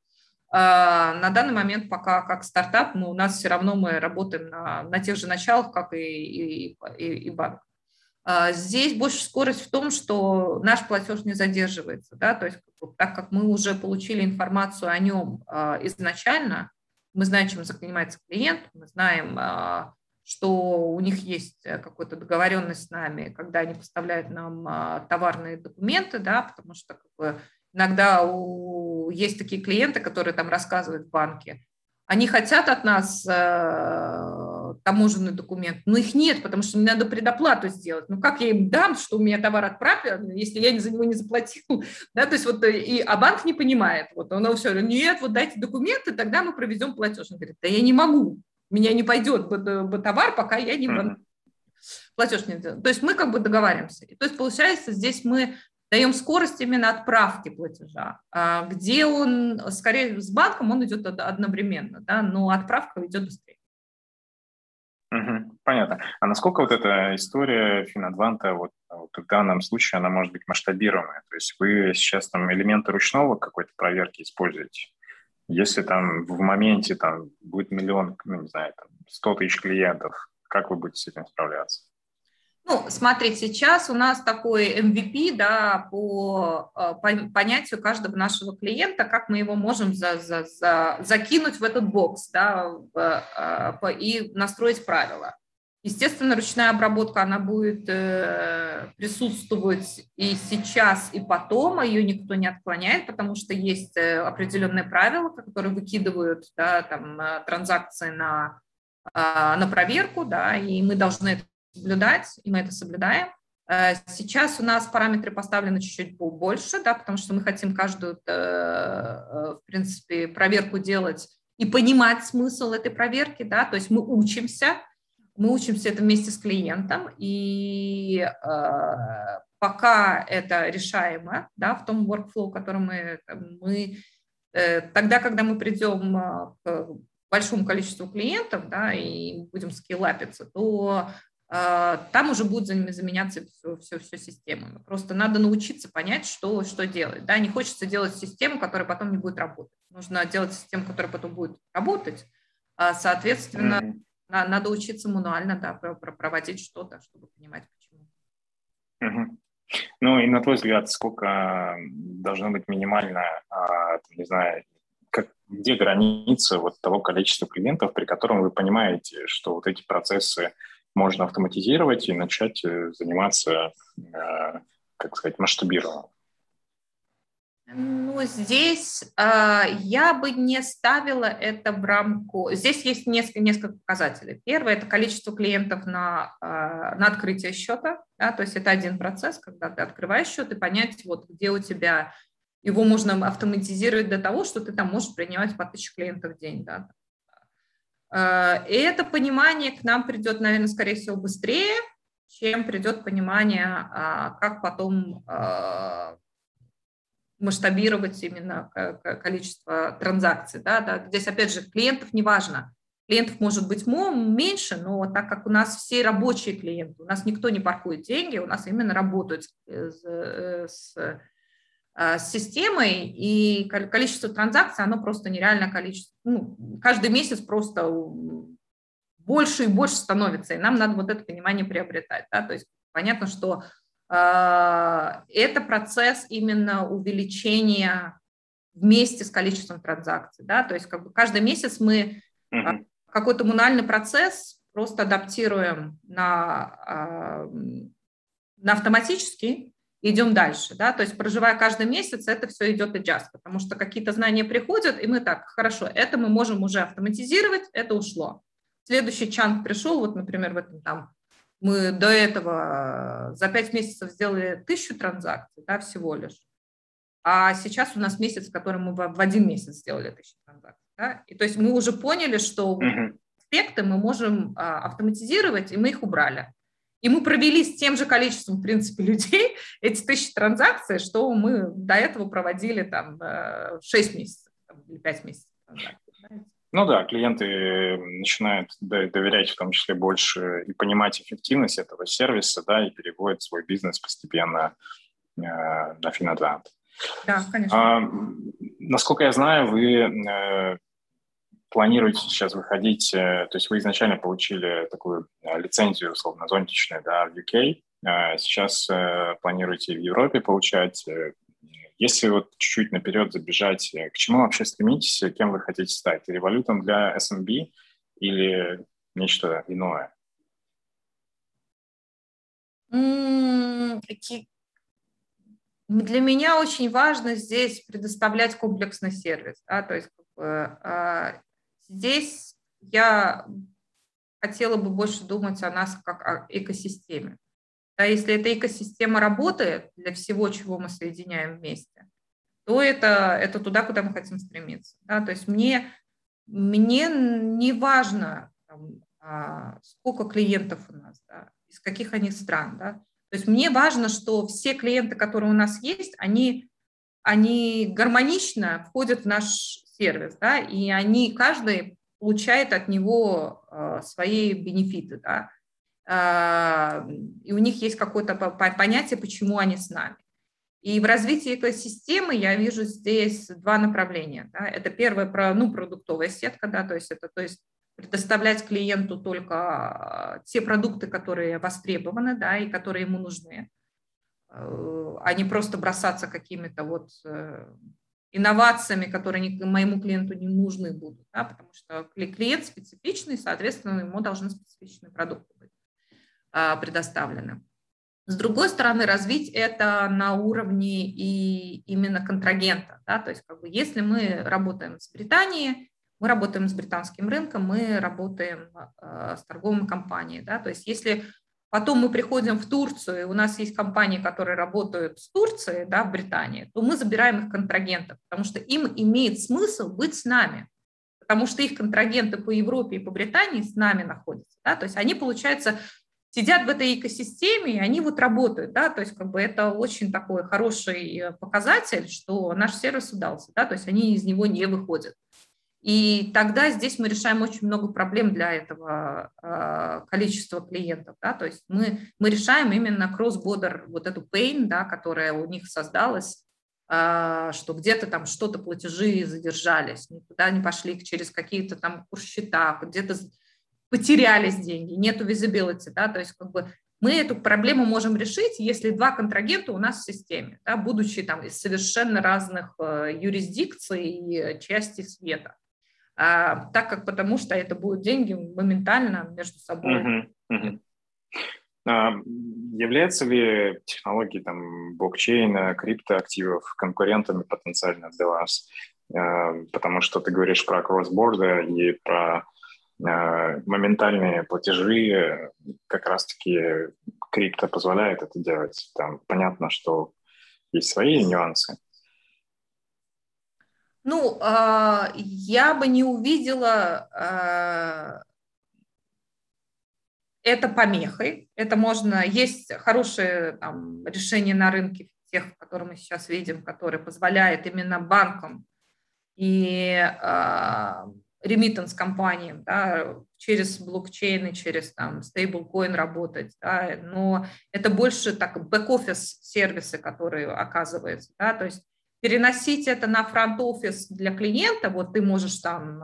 А на данный момент пока как стартап, но у нас все равно мы работаем на, на тех же началах, как и, и, и, и банк. А здесь больше скорость в том, что наш платеж не задерживается, да, то есть так как мы уже получили информацию о нем а, изначально, мы знаем, чем занимается клиент, мы знаем, что у них есть э, какая-то договоренность с нами, когда они поставляют нам товарные документы, да, потому что как бы, иногда у, есть такие клиенты, которые там рассказывают в банке, они хотят от нас э, таможенный документ, но их нет, потому что мне надо предоплату сделать. Ну как я им дам, что у меня товар отправлен, если я за него не заплатил? Да, то есть вот, э, и, а банк не понимает. Вот он все, нет, вот дайте документы, тогда мы проведем платеж. Он говорит, да я не могу, меня не пойдет товар, пока я не mm-hmm. платеж не сделаю. То есть мы как бы договариваемся. То есть получается здесь мы даем скорость именно отправки платежа, а, где он, скорее, с банком он идет одновременно, да, но отправка идет быстрее.
Угу, понятно. А насколько вот эта история Финадванта вот, вот в данном случае она может быть масштабируемая? То есть вы сейчас там элементы ручного какой-то проверки используете? Если там в моменте там будет миллион, ну, не знаю, там 100 тысяч клиентов, как вы будете с этим справляться?
Ну, смотри, сейчас у нас такой MVP да, по, э, по понятию каждого нашего клиента, как мы его можем за, за, за, закинуть в этот бокс да, в, э, и настроить правила. Естественно, ручная обработка, она будет э, присутствовать и сейчас, и потом, а ее никто не отклоняет, потому что есть определенные правила, которые выкидывают да, там, транзакции на, на проверку, да, и мы должны это соблюдать, и мы это соблюдаем. Э, сейчас у нас параметры поставлены чуть-чуть больше, да, потому что мы хотим каждую, э, э, в принципе, проверку делать и понимать смысл этой проверки, да, то есть мы учимся, мы учимся это вместе с клиентом, и пока это решаемо, да, в том workflow, который мы, мы тогда, когда мы придем к большому количеству клиентов, да, и будем скиллапиться, то там уже будет заменяться все, все, все системами. Просто надо научиться понять, что, что делать. Да? Не хочется делать систему, которая потом не будет работать. Нужно делать систему, которая потом будет работать. А, соответственно, mm-hmm. надо учиться мануально да, проводить что-то, чтобы понимать, почему.
Mm-hmm. Ну и на твой взгляд, сколько должно быть минимально, а, не знаю, как, где граница вот того количества клиентов, при котором вы понимаете, что вот эти процессы можно автоматизировать и начать э, заниматься, э, как сказать, масштабированием?
Ну, здесь э, я бы не ставила это в рамку. Здесь есть несколько, несколько показателей. Первое – это количество клиентов на, э, на открытие счета. Да, то есть это один процесс, когда ты открываешь счет и понять, вот, где у тебя его можно автоматизировать до того, что ты там можешь принимать по тысяче клиентов в день. Да. Э, и это понимание к нам придет, наверное, скорее всего, быстрее, чем придет понимание, а, как потом э, масштабировать именно количество транзакций. Да, да. Здесь, опять же, клиентов не важно. Клиентов может быть меньше, но так как у нас все рабочие клиенты, у нас никто не паркует деньги, у нас именно работают с, с, с системой, и количество транзакций, оно просто нереальное количество. Ну, каждый месяц просто больше и больше становится, и нам надо вот это понимание приобретать. Да? То есть понятно, что а, это процесс именно увеличения вместе с количеством транзакций. Да? То есть как бы каждый месяц мы mm-hmm. какой-то мунальный процесс просто адаптируем на, а, на автоматический, идем дальше, да, то есть проживая каждый месяц, это все идет adjust, потому что какие-то знания приходят, и мы так, хорошо, это мы можем уже автоматизировать, это ушло. Следующий чанк пришел, вот, например, в этом там мы до этого за пять месяцев сделали тысячу транзакций, да, всего лишь. А сейчас у нас месяц, в котором мы в один месяц сделали тысячу транзакций. Да? И то есть мы уже поняли, что аспекты мы можем а, автоматизировать, и мы их убрали. И мы провели с тем же количеством, в принципе, людей эти тысячи транзакций, что мы до этого проводили там 6 э, месяцев или 5 месяцев.
Ну да, клиенты начинают доверять в том числе больше и понимать эффективность этого сервиса, да, и переводят свой бизнес постепенно э, на Финатлант.
Да, конечно. А,
насколько я знаю, вы э, планируете сейчас выходить, э, то есть вы изначально получили такую э, лицензию, условно, зонтичную, да, в UK, э, сейчас планируете в Европе получать, если вот чуть-чуть наперед забежать, к чему вообще стремитесь, кем вы хотите стать? Револютом для SMB или нечто иное?
Для меня очень важно здесь предоставлять комплексный сервис. Да? То есть как бы, а, здесь я хотела бы больше думать о нас как о экосистеме. Да, если эта экосистема работает для всего, чего мы соединяем вместе, то это, это туда, куда мы хотим стремиться. Да? То есть мне, мне не важно, там, а, сколько клиентов у нас, да, из каких они стран. Да? То есть мне важно, что все клиенты, которые у нас есть, они, они гармонично входят в наш сервис, да, и они, каждый получает от него э, свои бенефиты. Да? А, и у них есть какое-то понятие, почему они с нами. И в развитии экосистемы я вижу здесь два направления. Да. Это первое, про, ну, продуктовая сетка, да, то есть это то есть предоставлять клиенту только а, те продукты, которые востребованы, да, и которые ему нужны, э, а не просто бросаться какими-то вот э, инновациями, которые моему клиенту не нужны будут, да, потому что клиент специфичный, соответственно, ему должны специфичные продукты быть. А, предоставлены. С другой стороны, развить это на уровне и именно контрагента. Да? То есть как бы, если мы работаем с Британией, мы работаем с британским рынком, мы работаем э, с торговыми компаниями. Да? То есть если потом мы приходим в Турцию, и у нас есть компании, которые работают с Турцией, да, в Британии, то мы забираем их контрагентов, потому что им имеет смысл быть с нами потому что их контрагенты по Европе и по Британии с нами находятся, да, то есть они, получается, сидят в этой экосистеме, и они вот работают, да, то есть как бы это очень такой хороший э, показатель, что наш сервис удался, да, то есть они из него не выходят. И тогда здесь мы решаем очень много проблем для этого э, количества клиентов. Да? То есть мы, мы решаем именно cross-border вот эту pain, да, которая у них создалась, э, что где-то там что-то платежи задержались, никуда не пошли через какие-то там курс-счета, где-то потерялись деньги, нету visibility. Да? То есть как бы мы эту проблему можем решить, если два контрагента у нас в системе, да, будучи там из совершенно разных э, юрисдикций и части света а, так как потому что это будут деньги моментально между собой. Uh-huh, uh-huh.
А, являются ли технологии там, блокчейна, криптоактивов конкурентами потенциально для вас? А, потому что ты говоришь про кросс-борды и про а, моментальные платежи, как раз-таки крипто позволяет это делать. Там понятно, что есть свои нюансы.
Ну, а, я бы не увидела а, это помехой. Это можно... Есть хорошие там, решения на рынке, тех, которые мы сейчас видим, которые позволяют именно банкам и э, ремиттенс-компаниям да, через блокчейн и через там, стейблкоин работать. Да, но это больше так бэк-офис сервисы, которые оказываются. Да, то есть переносить это на фронт-офис для клиента, вот ты можешь там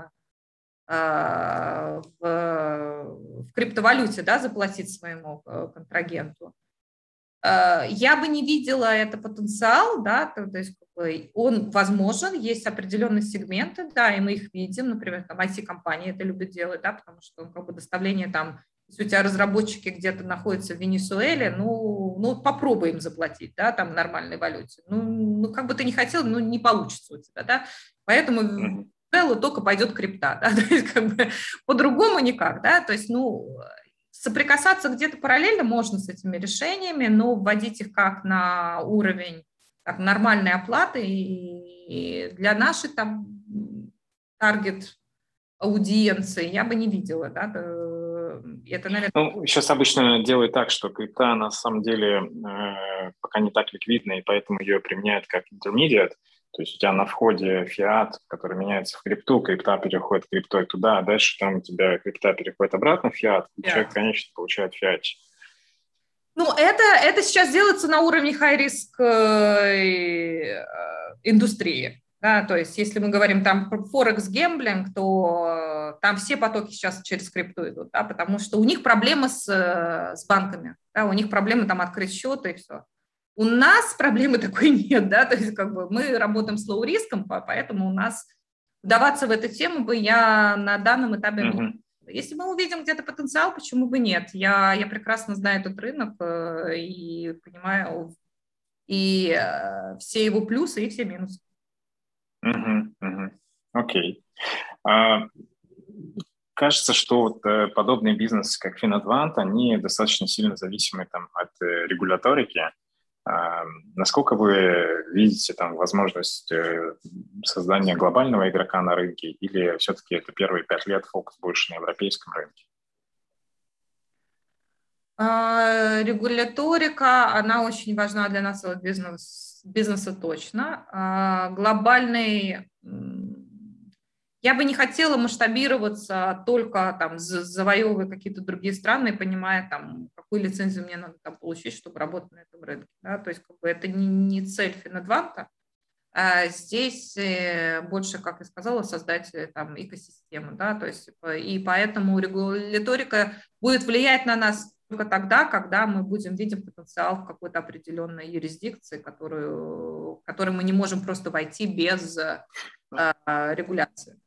э, в, в криптовалюте да, заплатить своему э, контрагенту. Э, я бы не видела это потенциал, да, то, то есть он возможен, есть определенные сегменты, да, и мы их видим, например, там IT-компании это любят делать, да, потому что как бы доставление там если у тебя разработчики где-то находятся в Венесуэле, ну, ну попробуй им заплатить, да, там в нормальной валюте. Ну, ну, как бы ты не хотел, ну, не получится у тебя, да. Поэтому Венесуэлу только пойдет крипта, да, то есть как бы по-другому никак, да, то есть, ну, соприкасаться где-то параллельно можно с этими решениями, но вводить их как на уровень так, нормальной оплаты и для нашей там таргет аудиенции я бы не видела, да,
это, наверное... Ну, сейчас обычно делают так, что крипта на самом деле э, пока не так ликвидна, и поэтому ее применяют как интермедиат. То есть у тебя на входе фиат, который меняется в крипту, крипта переходит криптой туда, а дальше там у тебя крипта переходит обратно в фиат, и yeah. человек, конечно, получает фиат.
Ну, это, это сейчас делается на уровне high-risk э, индустрии. Да, то есть если мы говорим там про Форекс гемблинг, то там все потоки сейчас через крипту идут, да, потому что у них проблемы с, с банками, да, у них проблемы там открыть счет и все. У нас проблемы такой нет, да, то есть как бы мы работаем с лоу-риском, поэтому у нас вдаваться в эту тему бы я на данном этапе mm-hmm. Если мы увидим где-то потенциал, почему бы нет? Я, я прекрасно знаю этот рынок э, и понимаю и э, все его плюсы и все минусы.
Угу, угу. Окей. А, кажется, что вот э, подобные бизнесы, как Финадвант, они достаточно сильно зависимы там, от э, регуляторики. А, насколько вы видите там возможность э, создания глобального игрока на рынке, или все-таки это первые пять лет фокус больше на европейском рынке?
А, регуляторика, она очень важна для нас бизнес бизнеса точно. А, глобальный, я бы не хотела масштабироваться только там, завоевывая какие-то другие страны, понимая, там, какую лицензию мне надо там, получить, чтобы работать на этом рынке. Да? То есть как бы, это не, не цель Финадванта. А здесь э, больше, как я сказала, создать э, там, экосистему. Да? То есть, и поэтому регуляторика будет влиять на нас только тогда, когда мы будем видеть потенциал в какой-то определенной юрисдикции, которую, в которой мы не можем просто войти без э, регуляции.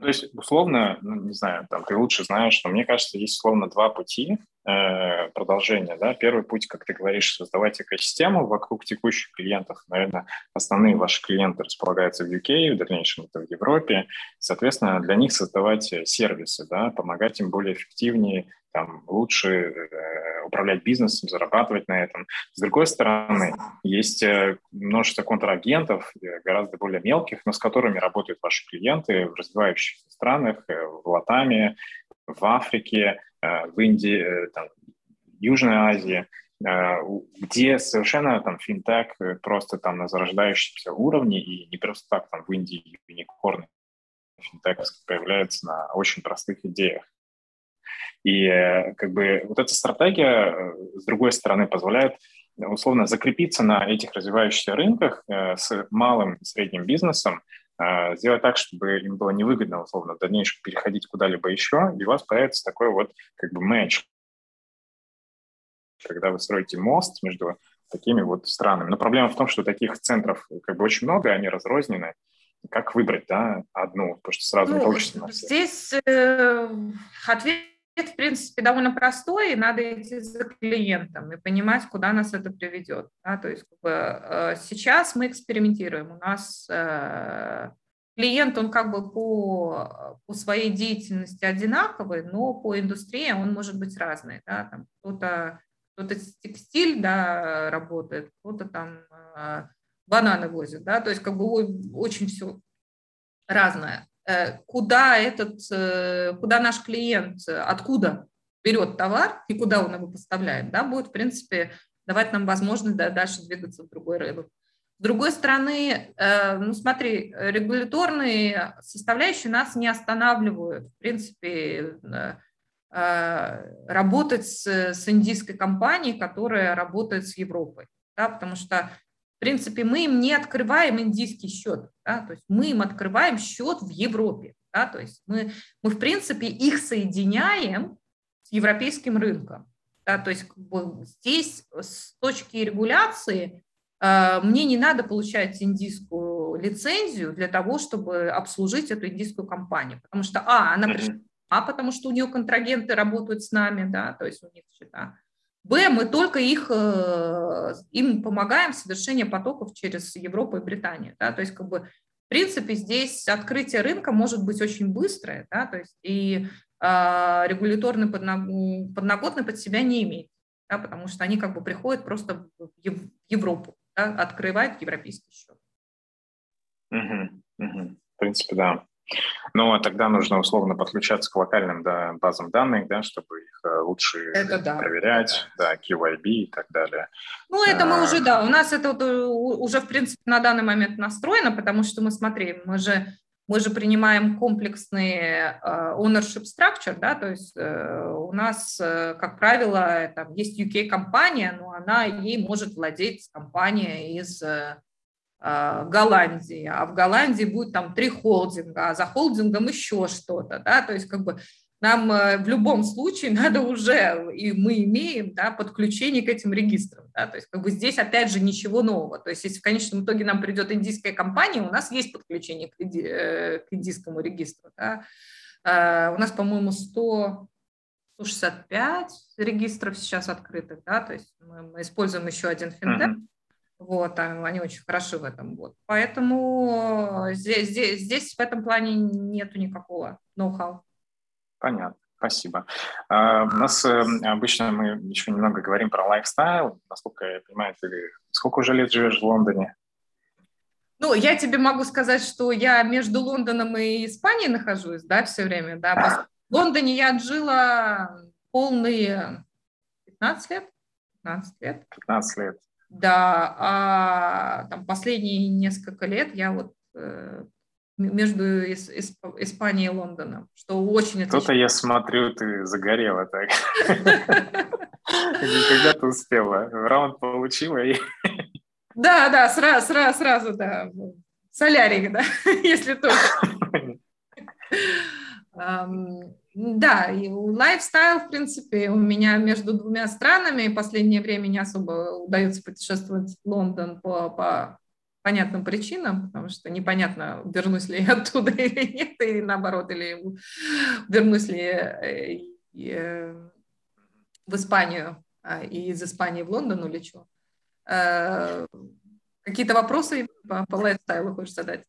То есть, условно, ну, не знаю, там ты лучше знаешь, но мне кажется, есть условно два пути э, продолжения. Да? Первый путь, как ты говоришь, создавать экосистему вокруг текущих клиентов. Наверное, основные ваши клиенты располагаются в UK, в дальнейшем это в Европе. Соответственно, для них создавать сервисы, да, помогать им более эффективнее там, лучше э, управлять бизнесом, зарабатывать на этом. С другой стороны, есть множество контрагентов, гораздо более мелких, но с которыми работают ваши клиенты в развивающихся странах, в Латаме, в Африке, в Индии, там, Южной Азии, где совершенно там финтех просто там на зарождающемся уровне и не просто так там в Индии юникорны финтековских появляются на очень простых идеях. И э, как бы вот эта стратегия, э, с другой стороны, позволяет условно закрепиться на этих развивающихся рынках э, с малым и средним бизнесом, сделать так, чтобы им было невыгодно, условно, в дальнейшем переходить куда-либо еще, и у вас появится такой вот как бы матч, когда вы строите мост между такими вот странами. Но проблема в том, что таких центров как бы очень много, они разрознены, как выбрать, да, одну, потому что сразу ну, не получится на.
Здесь э, ответ, в принципе, довольно простой, и надо идти за клиентом и понимать, куда нас это приведет. Да? То есть как бы, э, сейчас мы экспериментируем. У нас э, клиент, он как бы по, по своей деятельности одинаковый, но по индустрии он может быть разный. Да? Там кто-то кто-то текстиль да, работает, кто-то там э, бананы возят, да, то есть как бы очень все разное. Э, куда этот, э, куда наш клиент, откуда берет товар и куда он его поставляет, да, будет, в принципе, давать нам возможность да, дальше двигаться в другой рынок. С другой стороны, э, ну смотри, регуляторные составляющие нас не останавливают, в принципе, работать с, с индийской компанией, которая работает с Европой, да, потому что в принципе, мы им не открываем индийский счет, да, то есть мы им открываем счет в Европе, да, то есть мы, мы в принципе их соединяем с европейским рынком, да, то есть как бы, здесь с точки регуляции э, мне не надо получать индийскую лицензию для того, чтобы обслужить эту индийскую компанию, потому что, а, она пришла, а, потому что у нее контрагенты работают с нами, да, то есть у них счета, Б, мы только их, э, им помогаем в потоков через Европу и Британию. Да? То есть, как бы, в принципе, здесь открытие рынка может быть очень быстрое, да? то есть и э, регуляторный подноготный под себя не имеет, да? потому что они как бы приходят просто в Европу, да? открывают европейский счет.
Угу, угу. В принципе, да. Ну, а тогда нужно условно подключаться к локальным да, базам данных, да, чтобы их э, лучше это да, проверять, да. да, QIB и так далее.
Ну, это мы а... уже, да, у нас это вот э, уже, в принципе, на данный момент настроено, потому что мы, смотри, мы же, мы же принимаем комплексные uh, ownership structure, да, то есть у нас, как правило, там есть UK-компания, но она ей может владеть компания из Э, Голландии, а в Голландии будет там три холдинга, а за холдингом еще что-то, да, то есть как бы нам э, в любом случае надо уже, и мы имеем, да, подключение к этим регистрам, да, то есть как бы здесь опять же ничего нового, то есть если в конечном итоге нам придет индийская компания, у нас есть подключение к, иди, э, к индийскому регистру, да, у нас, по-моему, 100, 165 регистров сейчас открытых, да, то есть мы, мы используем еще один финтех, mm-hmm вот, они очень хороши в этом. Вот. Поэтому здесь, здесь, здесь в этом плане нету никакого ноу-хау.
Понятно. Спасибо. Uh, у нас uh, обычно мы еще немного говорим про лайфстайл. Насколько я понимаю, ты сколько уже лет живешь в Лондоне?
Ну, я тебе могу сказать, что я между Лондоном и Испанией нахожусь, да, все время, да. В Лондоне я жила полные 15 лет. 15 лет.
15 лет.
Да, а там последние несколько лет я вот э, между Испанией и Лондоном, что очень
Кто-то, я смотрю, ты загорела так. Когда ты успела? Раунд получила и...
Да, да, сразу, сразу, сразу, да. Солярик, да, если только. Да, и лайфстайл, в принципе, у меня между двумя странами. Последнее время не особо удается путешествовать в Лондон по, по понятным причинам, потому что непонятно, вернусь ли я оттуда или нет, и наоборот, или вернусь ли э, э, в Испанию а, и из Испании в Лондон улечу. Э, какие-то вопросы по, по лайфстайлу хочешь задать?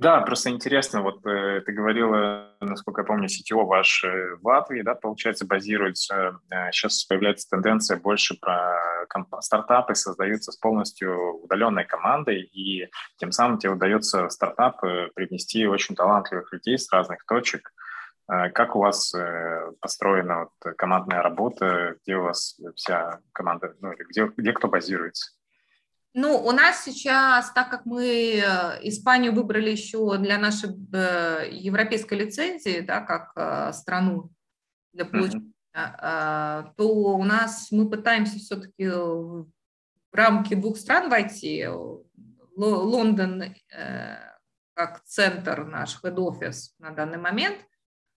Да, просто интересно, вот э, ты говорила, насколько я помню, сетево ваш э, в Латвии, да, получается, базируется. Э, сейчас появляется тенденция больше про стартапы создаются с полностью удаленной командой, и тем самым тебе удается в стартап привнести очень талантливых людей с разных точек. Э, как у вас э, построена вот командная работа, где у вас вся команда, ну, где, где кто базируется?
Ну, у нас сейчас, так как мы э, Испанию выбрали еще для нашей европейской лицензии, да, как страну для получения, mm-hmm. то у нас мы пытаемся все-таки в рамки двух стран войти. Лондон как центр наш head-office на данный момент,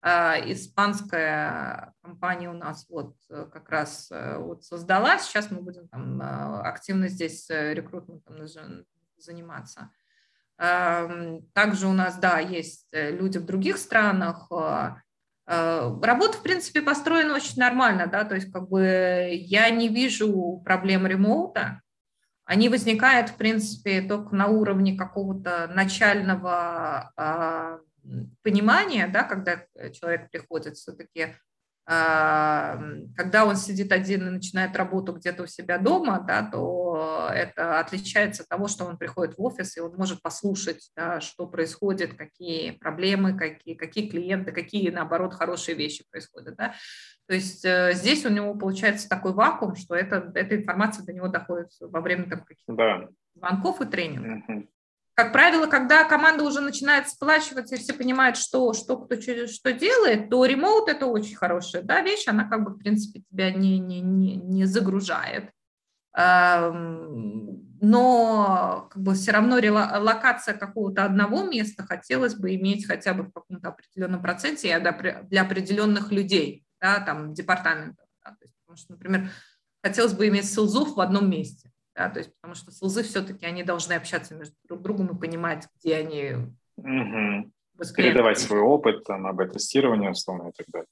испанская компания у нас вот э, как раз э, вот создалась. Сейчас мы будем там а, активно здесь э, рекрутментом заниматься. Также у нас, да, есть люди в других странах. Работа, в принципе, построена очень нормально, да, то есть как бы я не вижу проблем ремоута. Они возникают, в принципе, только на уровне какого-то начального а, понимание, да, когда э, человек приходит все-таки, а, когда он сидит один и начинает работу где-то у себя дома, да, то это отличается от того, что он приходит в офис, и он может послушать, да, что происходит, какие проблемы, какие, какие клиенты, какие, наоборот, хорошие вещи происходят. Да. То есть э, здесь у него получается такой вакуум, что это, эта информация до него доходит во время там, каких-то да. звонков и тренингов. Угу. Как правило, когда команда уже начинает сплачиваться и все понимают, что, что кто что делает, то ремоут – это очень хорошая да, вещь, она как бы, в принципе, тебя не, не, не, не загружает. Но как бы все равно локация какого-то одного места хотелось бы иметь хотя бы в каком-то определенном проценте для определенных людей, да, там, департаментов. Да, то есть, потому что, например, хотелось бы иметь селзов в одном месте да, то есть потому что СЛЗы все-таки они должны общаться между друг другом и понимать, где они
угу. передавать свой опыт, там, об тестировании, условно, и так далее.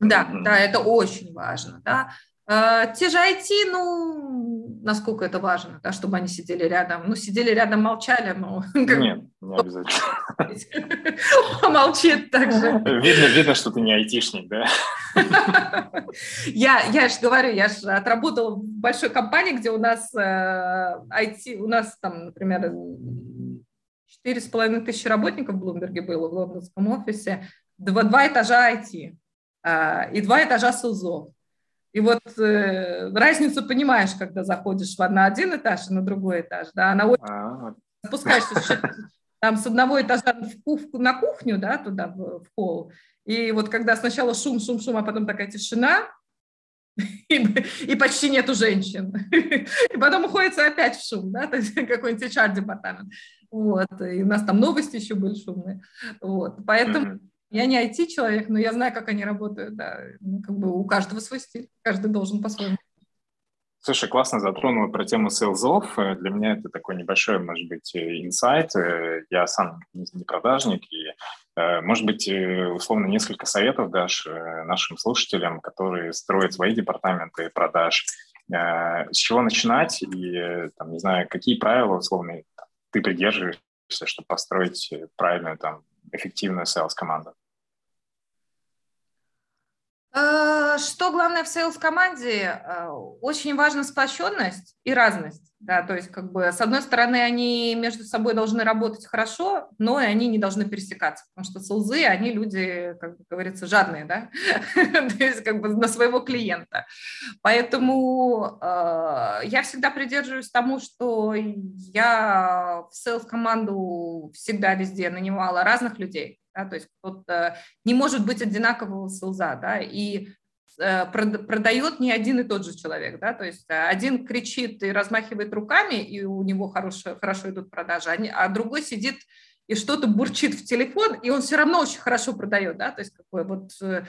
Да, да, это очень важно, да. А, те же IT, ну, насколько это важно, да, чтобы они сидели рядом. Ну, сидели рядом, молчали, но...
Нет, не обязательно.
Помолчит также.
Видно, видно, что ты не айтишник, да?
Я, я же говорю, я же отработала в большой компании, где у нас э, IT, у нас там, например, четыре с половиной тысячи работников в Блумберге было в лондонском офисе, два, два этажа IT э, и два этажа СУЗО. И вот э, разницу понимаешь, когда заходишь на один этаж и на другой этаж, да, на а спускаешься там с одного этажа в кух, на кухню, да, туда в, в холл, и вот когда сначала шум, шум, шум, а потом такая тишина, и, и почти нету женщин. И потом уходится опять в шум, да, какой-нибудь HR-департамент. Вот, и у нас там новости еще были шумные. Вот, поэтому я не IT-человек, но я знаю, как они работают, да. Ну, как бы у каждого свой стиль, каждый должен по-своему.
Слушай, классно затронула про тему сейлзов. Э, для меня это такой небольшой, может быть, э, инсайт. Э, я сам не продажник, и, может быть, условно, несколько советов дашь нашим слушателям, которые строят свои департаменты продаж. С чего начинать и, там, не знаю, какие правила, условно, ты придерживаешься, чтобы построить правильную, там, эффективную sales-команду?
Э, что главное в сейлс-команде? Э, очень важна сплоченность и разность. Да, то есть, как бы, с одной стороны, они между собой должны работать хорошо, но и они не должны пересекаться, потому что селзы, они люди, как говорится, жадные, да, то есть, как бы, на своего клиента. Поэтому э, я всегда придерживаюсь тому, что я в сейлс-команду всегда везде нанимала разных людей, да, то есть кто-то не может быть одинакового селза, да, и э, продает не один и тот же человек, да, то есть один кричит и размахивает руками, и у него хорошо, хорошо идут продажи, а другой сидит и что-то бурчит в телефон, и он все равно очень хорошо продает, да, то есть какой вот э,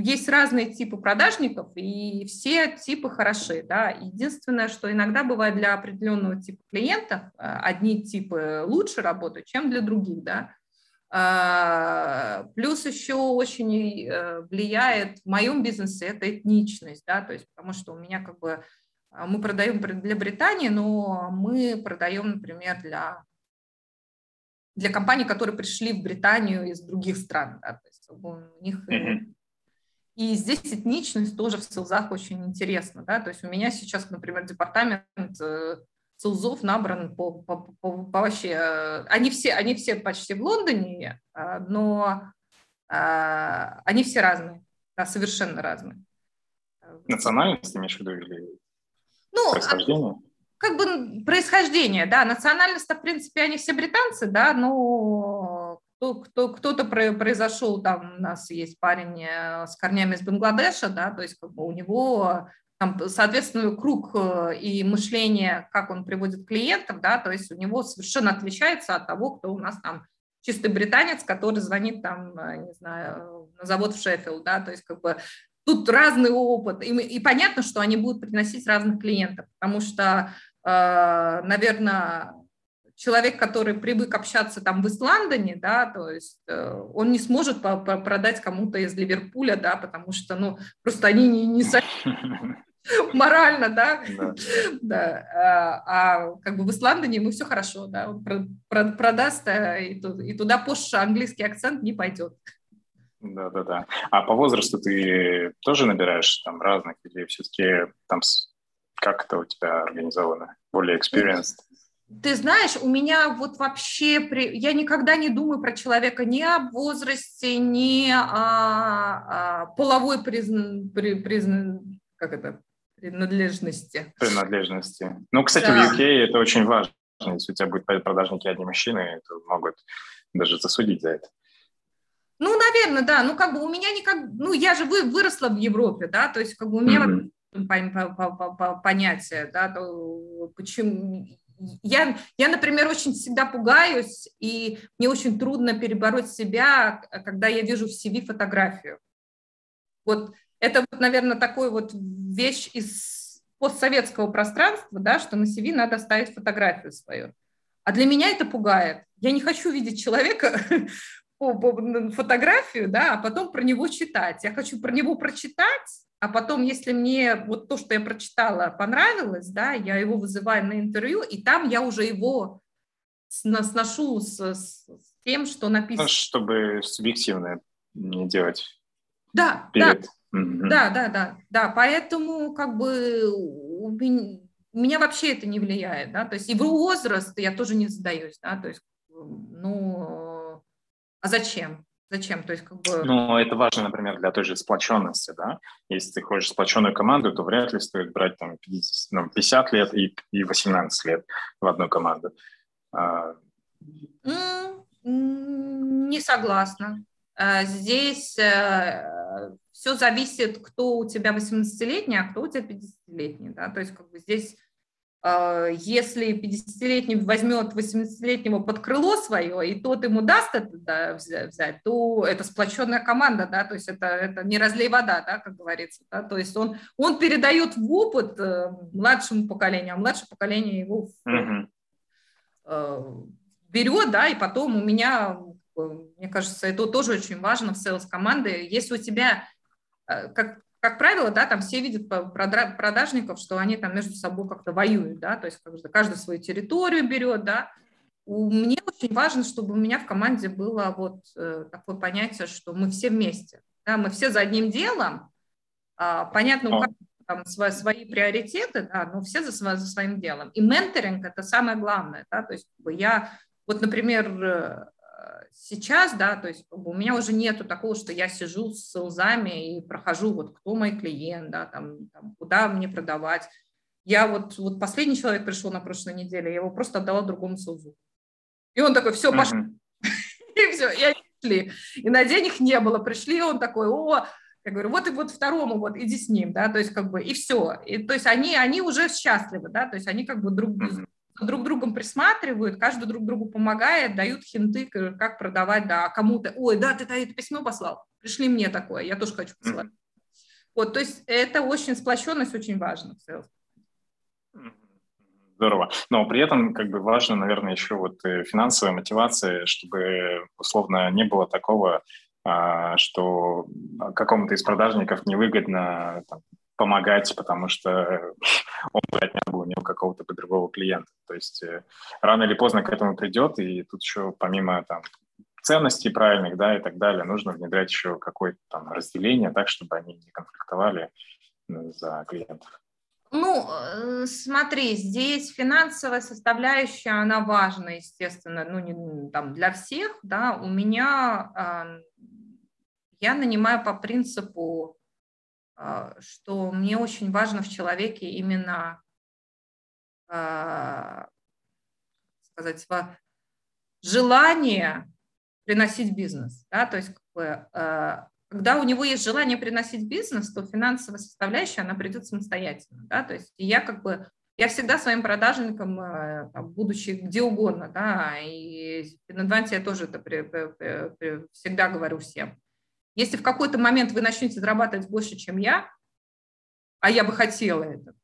есть разные типы продажников, и все типы хороши, да. Единственное, что иногда бывает для определенного типа клиентов э, одни типы лучше работают, чем для других, да. А, плюс еще очень э, влияет в моем бизнесе это этничность, да, то есть потому что у меня как бы а, мы продаем для Британии, но мы продаем, например, для для компаний, которые пришли в Британию из других стран. Да, то есть у них mm-hmm. И здесь этничность тоже в селзах очень интересна. Да? То есть у меня сейчас, например, департамент э, селзов набран по, по, по, по вообще... Э, они все, они все почти в Лондоне, а, но а, они все разные, да, совершенно разные.
Национальность имеешь в виду или ну, происхождение?
Как бы происхождение, да. Национальность, в принципе, они все британцы, да, но кто, кто, кто-то произошел, там у нас есть парень э, с корнями из Бангладеша, да, то есть как бы у него там, соответственно, круг э, и мышление, как он приводит клиентов, да, то есть у него совершенно отличается от того, кто у нас там чистый британец, который звонит там, э, не знаю, на завод в Шеффилд, да, то есть как бы тут разный опыт, и, и понятно, что они будут приносить разных клиентов, потому что, э, наверное, человек, который привык общаться там в Исландоне, да, то есть э, он не сможет продать кому-то из Ливерпуля, да, потому что, ну, просто они не, не морально, да, да. да. А, а как бы в Исландии ему все хорошо, да, он про, про, продаст, э, и, и туда позже английский акцент не пойдет.
Да, да, да. А по возрасту ты тоже набираешь там разных или все-таки там как это у тебя организовано? Более experienced?
Ты знаешь, у меня вот вообще, при... я никогда не думаю про человека ни о возрасте, ни о, о половой призна... при... призна... как это? Принадлежности.
Принадлежности. Ну, кстати, да. в UK это очень важно. Если у тебя будут продажники одни мужчины, то могут даже засудить за это.
Ну, наверное, да. Ну, как бы у меня никак... Ну, я же вы, выросла в Европе, да, то есть как бы у меня mm-hmm. понятие, да, то почему я, я, например, очень всегда пугаюсь, и мне очень трудно перебороть себя, когда я вижу в CV фотографию. Вот это, вот, наверное, такой вот вещь из постсоветского пространства, да, что на CV надо ставить фотографию свою. А для меня это пугает. Я не хочу видеть человека по, фотографию, да, а потом про него читать. Я хочу про него прочитать, а потом, если мне вот то, что я прочитала, понравилось, да, я его вызываю на интервью, и там я уже его сношу с, с тем, что написано.
Чтобы субъективное не делать.
Да, перед. да, да, да, да, да. Поэтому как бы у меня, меня вообще это не влияет, да, то есть и возраст я тоже не задаюсь, да, то есть, ну, а зачем? Зачем? То есть как бы...
Ну, это важно, например, для той же сплоченности, да. Если ты хочешь сплоченную команду, то вряд ли стоит брать там 50, ну, 50 лет и, и 18 лет в одну команду. А...
Не согласна. А, здесь э, все зависит, кто у тебя 18-летний, а кто у тебя 50-летний. Да? То есть как бы здесь а, если 50-летний возьмет 18-летнего под крыло свое, и тот ему даст это да, взять, то это сплоченная команда, да, то есть это, это не разлей вода, да, как говорится, да, то есть он, он передает в опыт э, младшему поколению, а младшее поколение его uh-huh. берет, да, и потом у меня, мне кажется, это тоже очень важно в sales команды, если у тебя, э, как как правило, да, там все видят продажников, что они там между собой как-то воюют, да, то есть каждый, каждый свою территорию берет, да. Мне очень важно, чтобы у меня в команде было вот э, такое понятие, что мы все вместе, да, мы все за одним делом, а, понятно, у каждого там свои, свои приоритеты, да, но все за, за своим делом. И менторинг – это самое главное, да, то есть я, вот, например, э, сейчас, да, то есть у меня уже нету такого, что я сижу с селзами и прохожу, вот кто мой клиент, да, там, там куда мне продавать. Я вот, вот последний человек пришел на прошлой неделе, я его просто отдала другому селзу. И он такой, все, пошли. И все, и они пришли. И на день их не было. Пришли, он такой, о, я говорю, вот и вот второму, вот иди с ним, да, то есть как бы, и все. И, то есть они, они уже счастливы, да, то есть они как бы друг mm друг другом присматривают, каждый друг другу помогает, дают хинты, как продавать, да, кому-то, ой, да, ты это письмо послал, пришли мне такое, я тоже хочу послать. Вот, то есть это очень сплоченность, очень важно в.
Здорово. Но при этом как бы важно, наверное, еще вот э, финансовая мотивация, чтобы условно не было такого, а, что какому-то из продажников невыгодно там, помогать, потому что он бы отнял бы у него какого-то другого клиента. То есть э, рано или поздно к этому придет, и тут еще помимо там ценностей правильных, да, и так далее, нужно внедрять еще какое-то там разделение, так, чтобы они не конфликтовали ну, за клиентов.
Ну, э, смотри, здесь финансовая составляющая, она важна, естественно, ну, не, там, для всех, да, у меня, э, я нанимаю по принципу, э, что мне очень важно в человеке именно, э, сказать, желание приносить бизнес, да, то есть как бы, э, когда у него есть желание приносить бизнес, то финансовая составляющая, она придет самостоятельно, да, то есть я как бы, я всегда своим продажникам, будучи где угодно, да, и в Инванте я тоже это при, при, при, всегда говорю всем. Если в какой-то момент вы начнете зарабатывать больше, чем я, а я бы хотела это,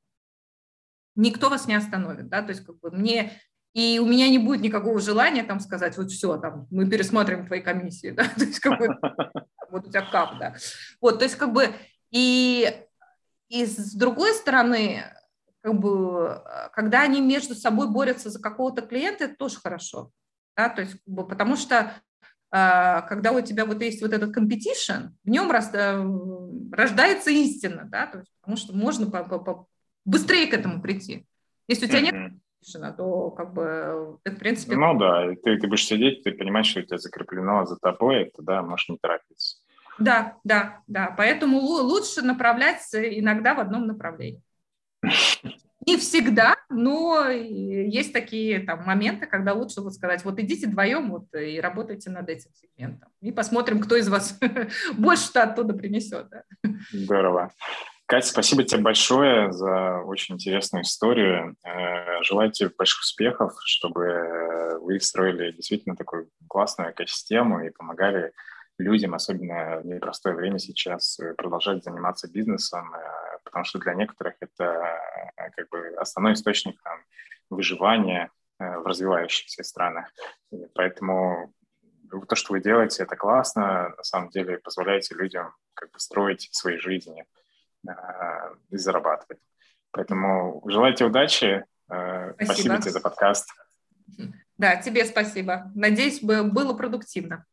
никто вас не остановит, да, то есть как бы мне и у меня не будет никакого желания там сказать, вот все, там, мы пересмотрим твои комиссии, да, то есть как бы, вот у тебя кап, да. Вот, то есть как бы, и, и с другой стороны, как бы, когда они между собой борются за какого-то клиента, это тоже хорошо, да, то есть, как бы, потому что когда у тебя вот есть вот этот competition, в нем рождается истина, да, то есть, потому что можно по, по, по, быстрее к этому прийти. Если у тебя нет решено, то как бы ты, в принципе...
Ну да, ты, ты будешь сидеть, ты понимаешь, что у тебя закреплено за тобой, это да, можешь не торопиться.
Да, да, да. Поэтому лучше направляться иногда в одном направлении. Не всегда, но есть такие там моменты, когда лучше вот сказать, вот идите вдвоем вот, и работайте над этим сегментом. И посмотрим, кто из вас больше-то оттуда принесет. Да?
Здорово. Катя, спасибо тебе большое за очень интересную историю. Э, желаю тебе больших успехов, чтобы вы строили действительно такую классную экосистему и помогали людям, особенно в непростое время сейчас, продолжать заниматься бизнесом, э, потому что для некоторых это э, как бы основной источник там, выживания в развивающихся странах. И поэтому то, что вы делаете, это классно. На самом деле позволяете людям как бы строить свои жизни – Э, и зарабатывать. Поэтому желаю тебе удачи. Э, спасибо. спасибо тебе за подкаст.
Да, тебе спасибо. Надеюсь, было продуктивно.